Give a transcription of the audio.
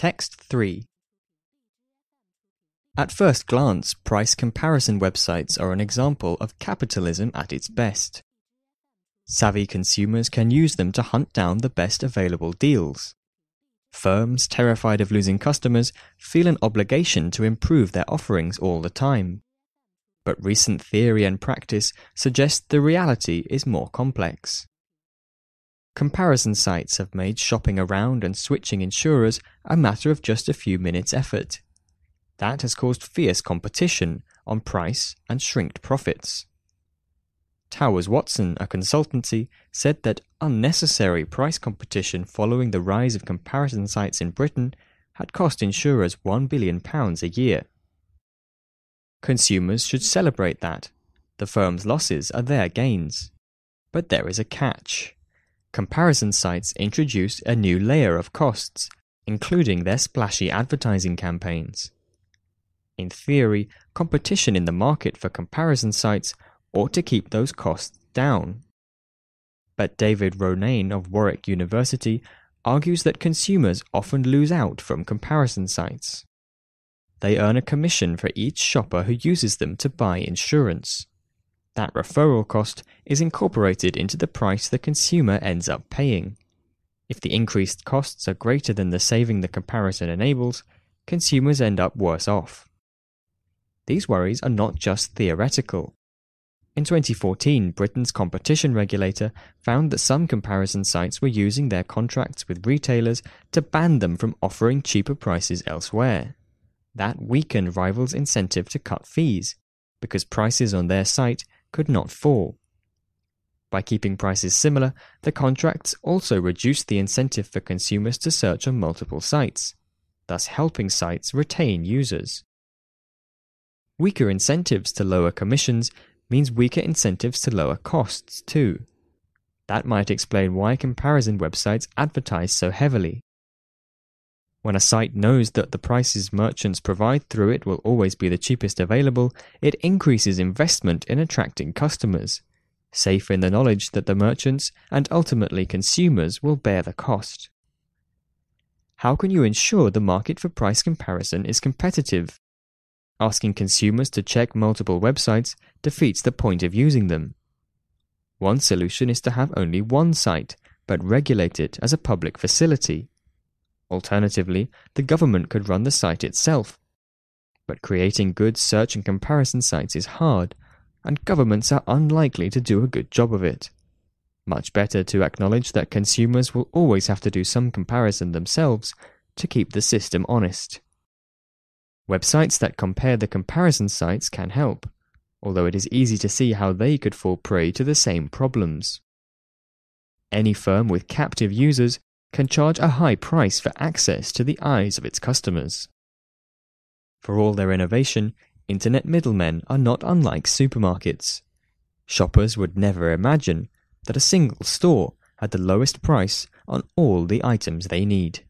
Text 3 At first glance, price comparison websites are an example of capitalism at its best. Savvy consumers can use them to hunt down the best available deals. Firms, terrified of losing customers, feel an obligation to improve their offerings all the time. But recent theory and practice suggest the reality is more complex. Comparison sites have made shopping around and switching insurers a matter of just a few minutes' effort. That has caused fierce competition on price and shrinked profits. Towers Watson, a consultancy, said that unnecessary price competition following the rise of comparison sites in Britain had cost insurers £1 billion a year. Consumers should celebrate that. The firm's losses are their gains. But there is a catch. Comparison sites introduce a new layer of costs, including their splashy advertising campaigns. In theory, competition in the market for comparison sites ought to keep those costs down. But David Ronayne of Warwick University argues that consumers often lose out from comparison sites. They earn a commission for each shopper who uses them to buy insurance. That referral cost is incorporated into the price the consumer ends up paying. If the increased costs are greater than the saving the comparison enables, consumers end up worse off. These worries are not just theoretical. In 2014, Britain's competition regulator found that some comparison sites were using their contracts with retailers to ban them from offering cheaper prices elsewhere. That weakened rivals' incentive to cut fees, because prices on their site could not fall. By keeping prices similar, the contracts also reduced the incentive for consumers to search on multiple sites, thus helping sites retain users. Weaker incentives to lower commissions means weaker incentives to lower costs, too. That might explain why comparison websites advertise so heavily. When a site knows that the prices merchants provide through it will always be the cheapest available, it increases investment in attracting customers, safe in the knowledge that the merchants and ultimately consumers will bear the cost. How can you ensure the market for price comparison is competitive Asking consumers to check multiple websites defeats the point of using them. One solution is to have only one site, but regulate it as a public facility. Alternatively, the government could run the site itself. But creating good search and comparison sites is hard, and governments are unlikely to do a good job of it. Much better to acknowledge that consumers will always have to do some comparison themselves to keep the system honest. Websites that compare the comparison sites can help, although it is easy to see how they could fall prey to the same problems. Any firm with captive users can charge a high price for access to the eyes of its customers. For all their innovation, internet middlemen are not unlike supermarkets. Shoppers would never imagine that a single store had the lowest price on all the items they need.